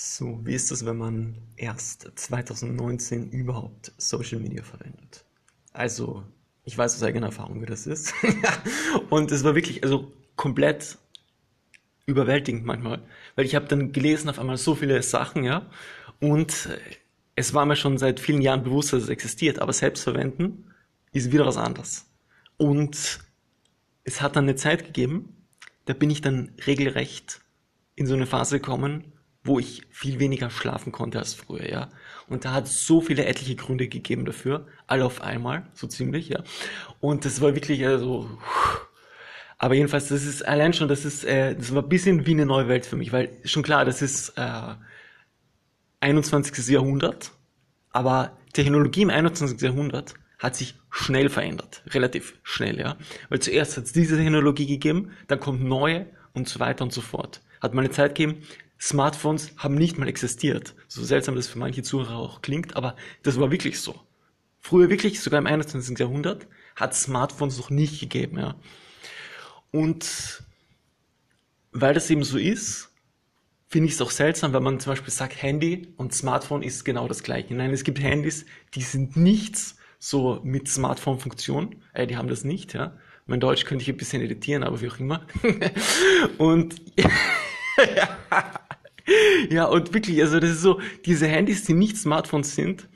So, wie ist das, wenn man erst 2019 überhaupt Social Media verwendet? Also, ich weiß aus eigener Erfahrung, wie das ist. und es war wirklich, also komplett überwältigend manchmal, weil ich habe dann gelesen auf einmal so viele Sachen, ja, und es war mir schon seit vielen Jahren bewusst, dass es existiert, aber selbst verwenden ist wieder was anderes. Und es hat dann eine Zeit gegeben, da bin ich dann regelrecht in so eine Phase gekommen, wo ich viel weniger schlafen konnte als früher, ja. Und da hat es so viele etliche Gründe gegeben dafür, alle auf einmal, so ziemlich, ja. Und das war wirklich also, aber jedenfalls, das ist allein schon, das ist, äh, das war ein bisschen wie eine neue Welt für mich, weil schon klar, das ist äh, 21. Jahrhundert, aber Technologie im 21. Jahrhundert hat sich schnell verändert, relativ schnell, ja. Weil zuerst hat es diese Technologie gegeben, dann kommt neue und so weiter und so fort. Hat mal eine Zeit gegeben, Smartphones haben nicht mal existiert. So seltsam das für manche Zuhörer auch klingt, aber das war wirklich so. Früher wirklich, sogar im 21. Jahrhundert, hat Smartphones noch nicht gegeben, ja. Und weil das eben so ist, finde ich es auch seltsam, wenn man zum Beispiel sagt, Handy und Smartphone ist genau das gleiche. Nein, es gibt Handys, die sind nichts so mit Smartphone-Funktion. Äh, die haben das nicht, ja. Mein Deutsch könnte ich ein bisschen editieren, aber wie auch immer. und ja, und wirklich, also das ist so, diese Handys, die nicht Smartphones sind,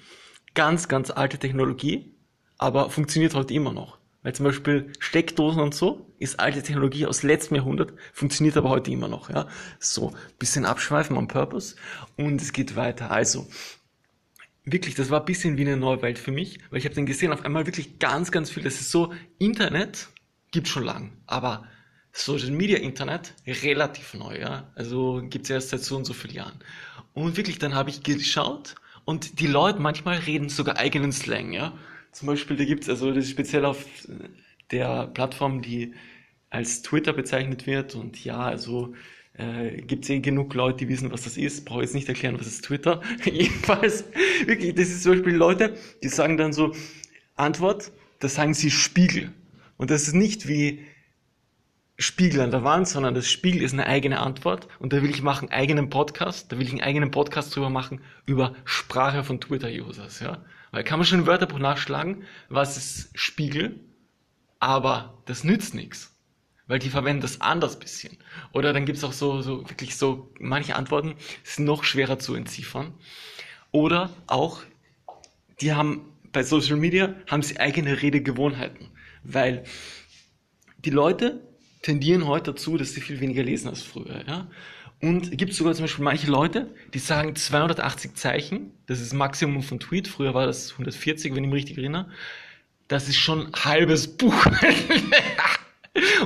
ganz, ganz alte Technologie, aber funktioniert heute immer noch. Weil zum Beispiel Steckdosen und so ist alte Technologie aus letztem Jahrhundert, funktioniert aber heute immer noch. Ja, so bisschen abschweifen on Purpose und es geht weiter. Also wirklich, das war ein bisschen wie eine neue Welt für mich, weil ich habe dann gesehen, auf einmal wirklich ganz, ganz viel. Das ist so Internet gibt schon lang, aber Social Media Internet relativ neu, ja. Also gibt's erst seit so und so vielen Jahren. Und wirklich, dann habe ich geschaut und die Leute manchmal reden sogar eigenen Slang, ja. Zum Beispiel, da gibt's also das ist speziell auf der Plattform, die als Twitter bezeichnet wird und ja, also äh, gibt es eh genug Leute, die wissen, was das ist. Brauche jetzt nicht erklären, was ist Twitter. Jedenfalls, wirklich, das ist zum Beispiel Leute, die sagen dann so, Antwort, da sagen sie Spiegel. Und das ist nicht wie Spiegel an der Wand, sondern das Spiegel ist eine eigene Antwort und da will ich machen eigenen Podcast, da will ich einen eigenen Podcast drüber machen über Sprache von Twitter-Users, ja. Weil kann man schon im Wörterbuch nachschlagen, was ist Spiegel, aber das nützt nichts. Weil die verwenden das anders bisschen. Oder dann gibt's auch so, so wirklich so, manche Antworten sind noch schwerer zu entziffern. Oder auch, die haben bei Social Media haben sie eigene Redegewohnheiten. Weil die Leute tendieren heute dazu, dass sie viel weniger lesen als früher. Ja? Und es gibt sogar zum Beispiel manche Leute, die sagen 280 Zeichen, das ist Maximum von Tweet, früher war das 140, wenn ich mich richtig erinnere. Das ist schon ein halbes Buch.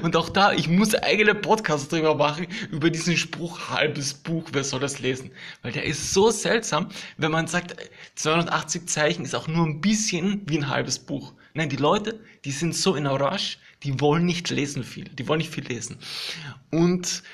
Und auch da, ich muss eigene Podcasts drüber machen, über diesen Spruch, halbes Buch, wer soll das lesen? Weil der ist so seltsam, wenn man sagt, 280 Zeichen ist auch nur ein bisschen wie ein halbes Buch. Nein, die Leute, die sind so in a rush, die wollen nicht lesen viel, die wollen nicht viel lesen. Und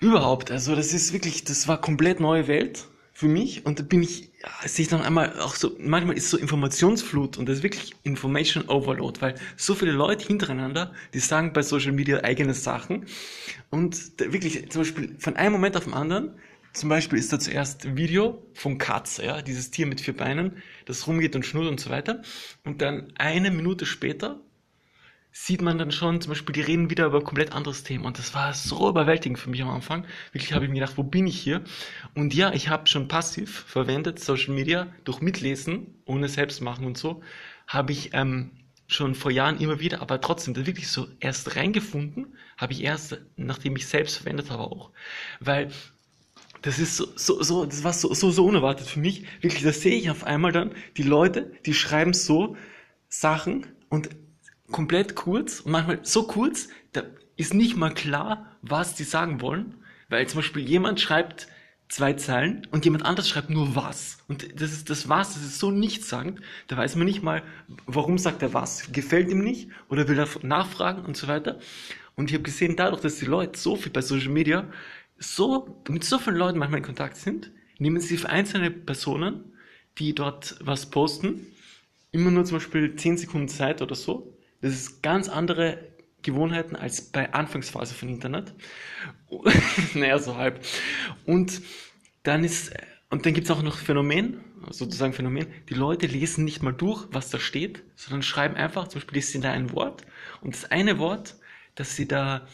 überhaupt, also das ist wirklich, das war komplett neue Welt für mich und da bin ich, ja, sehe ich dann einmal auch so, manchmal ist so Informationsflut und das ist wirklich Information Overload, weil so viele Leute hintereinander, die sagen bei Social Media eigene Sachen und wirklich zum Beispiel von einem Moment auf den anderen, zum Beispiel ist da zuerst ein Video von Katze, ja, dieses Tier mit vier Beinen, das rumgeht und schnurrt und so weiter und dann eine Minute später sieht man dann schon, zum Beispiel, die reden wieder über ein komplett anderes Thema. Und das war so überwältigend für mich am Anfang. Wirklich habe ich mir gedacht, wo bin ich hier? Und ja, ich habe schon passiv verwendet, Social Media, durch Mitlesen, ohne selbst machen und so, habe ich ähm, schon vor Jahren immer wieder, aber trotzdem, da wirklich so erst reingefunden, habe ich erst, nachdem ich selbst verwendet habe auch. Weil das ist so, so, so das war so, so, so unerwartet für mich. Wirklich, da sehe ich auf einmal dann die Leute, die schreiben so Sachen und komplett kurz und manchmal so kurz, da ist nicht mal klar, was die sagen wollen, weil zum Beispiel jemand schreibt zwei Zeilen und jemand anderes schreibt nur was. Und das ist das was, das ist so nichtssagend, da weiß man nicht mal, warum sagt er was. Gefällt ihm nicht oder will er nachfragen und so weiter. Und ich habe gesehen, dadurch, dass die Leute so viel bei Social Media so mit so vielen Leuten manchmal in Kontakt sind, nehmen sie für einzelne Personen, die dort was posten, immer nur zum Beispiel 10 Sekunden Zeit oder so das ist ganz andere Gewohnheiten als bei Anfangsphase von Internet. naja, so halb. Und dann ist, und dann gibt es auch noch Phänomen, sozusagen Phänomen, die Leute lesen nicht mal durch, was da steht, sondern schreiben einfach, zum Beispiel ist da ein Wort und das eine Wort, das sie da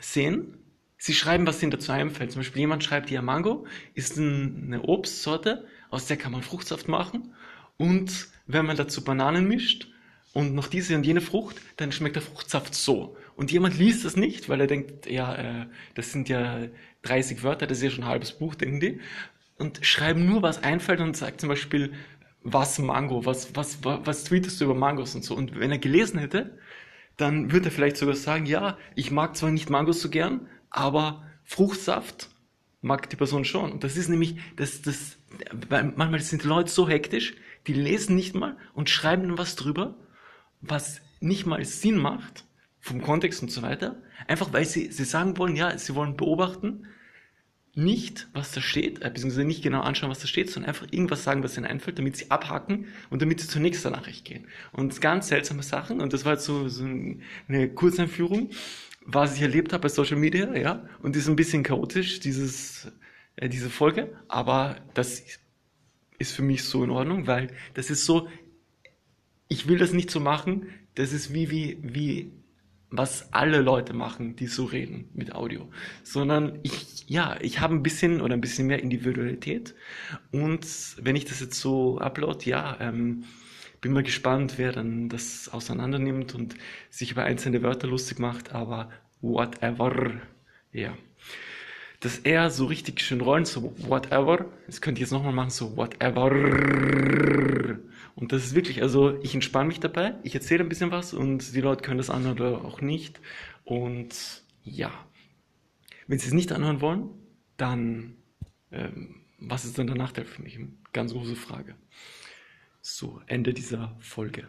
sehen, sie schreiben, was ihnen dazu einfällt. Zum Beispiel jemand schreibt, ja, Mango ist eine Obstsorte, aus der kann man Fruchtsaft machen und wenn man dazu Bananen mischt und noch diese und jene Frucht, dann schmeckt der Fruchtsaft so. Und jemand liest das nicht, weil er denkt, ja, äh, das sind ja 30 Wörter, das ist ja schon ein halbes Buch, denken die. Und schreiben nur, was einfällt und sagt zum Beispiel, was Mango, was, was, was, was tweetest du über Mangos und so. Und wenn er gelesen hätte, dann würde er vielleicht sogar sagen, ja, ich mag zwar nicht Mangos so gern, aber Fruchtsaft mag die Person schon. Und das ist nämlich, das, das, weil manchmal sind Leute so hektisch, die lesen nicht mal und schreiben dann was drüber, was nicht mal Sinn macht, vom Kontext und so weiter, einfach weil sie, sie sagen wollen, ja, sie wollen beobachten, nicht, was da steht, äh, beziehungsweise nicht genau anschauen, was da steht, sondern einfach irgendwas sagen, was ihnen einfällt, damit sie abhacken und damit sie zur nächsten Nachricht gehen. Und ganz seltsame Sachen, und das war jetzt so, so eine Kurzeinführung, was ich erlebt habe bei Social Media, ja, und ist ein bisschen chaotisch, dieses, äh, diese Folge, aber das ist für mich so in Ordnung, weil das ist so, ich will das nicht so machen, das ist wie, wie, wie, was alle Leute machen, die so reden mit Audio, sondern ich, ja, ich habe ein bisschen oder ein bisschen mehr Individualität. Und wenn ich das jetzt so upload, ja, ähm, bin mal gespannt, wer dann das auseinander nimmt und sich über einzelne Wörter lustig macht, aber whatever, ja. Dass er so richtig schön rollen, so whatever, das könnte ich jetzt nochmal machen, so whatever. Und das ist wirklich, also ich entspanne mich dabei, ich erzähle ein bisschen was und die Leute können das anhören oder auch nicht. Und ja, wenn sie es nicht anhören wollen, dann ähm, was ist dann der Nachteil für mich? Ganz große Frage. So, Ende dieser Folge.